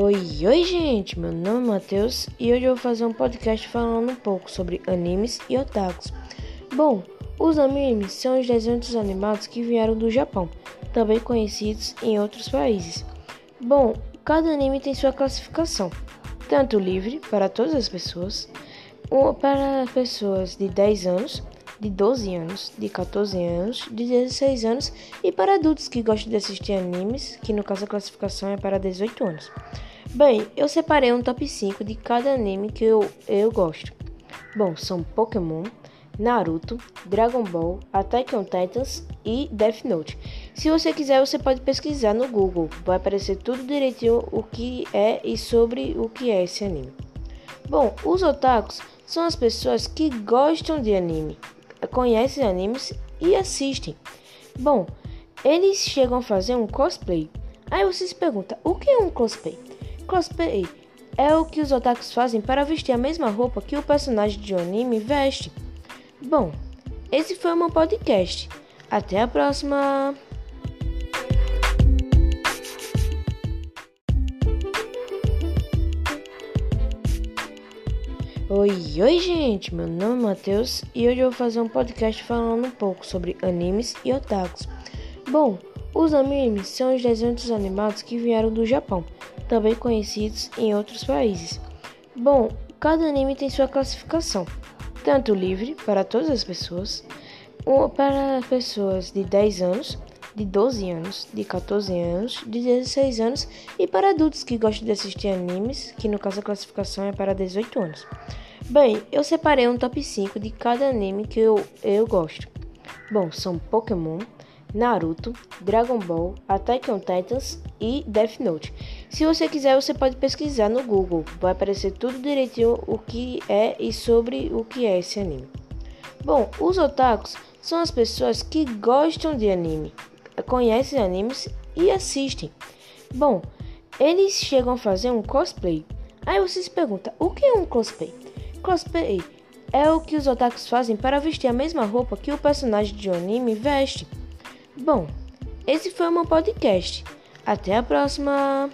Oi, oi gente, meu nome é Matheus e hoje eu vou fazer um podcast falando um pouco sobre animes e otakus. Bom, os animes são os desenhos animados que vieram do Japão, também conhecidos em outros países. Bom, cada anime tem sua classificação, tanto livre para todas as pessoas, para pessoas de 10 anos, de 12 anos, de 14 anos, de 16 anos e para adultos que gostam de assistir animes, que no caso a classificação é para 18 anos. Bem, eu separei um top 5 de cada anime que eu, eu gosto. Bom, são Pokémon, Naruto, Dragon Ball, Attack on Titans e Death Note. Se você quiser, você pode pesquisar no Google, vai aparecer tudo direitinho o que é e sobre o que é esse anime. Bom, os otakus são as pessoas que gostam de anime, conhecem animes e assistem. Bom, eles chegam a fazer um cosplay. Aí você se pergunta, o que é um cosplay? Cosplay é o que os otakus fazem para vestir a mesma roupa que o personagem de um anime veste. Bom, esse foi o meu podcast. Até a próxima! Oi, oi gente, meu nome é Matheus e hoje eu vou fazer um podcast falando um pouco sobre animes e otakus. Bom, os animes são os desenhos animados que vieram do Japão, também conhecidos em outros países. Bom, cada anime tem sua classificação, tanto livre para todas as pessoas, para pessoas de 10 anos, de 12 anos, de 14 anos, de 16 anos e para adultos que gostam de assistir animes, que no caso a classificação é para 18 anos. Bem, eu separei um top 5 de cada anime que eu, eu gosto. Bom, são Pokémon, Naruto, Dragon Ball, Attack on Titans e Death Note. Se você quiser, você pode pesquisar no Google, vai aparecer tudo direitinho o que é e sobre o que é esse anime. Bom, os otakus são as pessoas que gostam de anime, conhecem animes e assistem. Bom, eles chegam a fazer um cosplay. Aí você se pergunta, o que é um cosplay? Cosplay é o que os otakus fazem para vestir a mesma roupa que o personagem de um anime veste. Bom, esse foi o meu podcast. Até a próxima!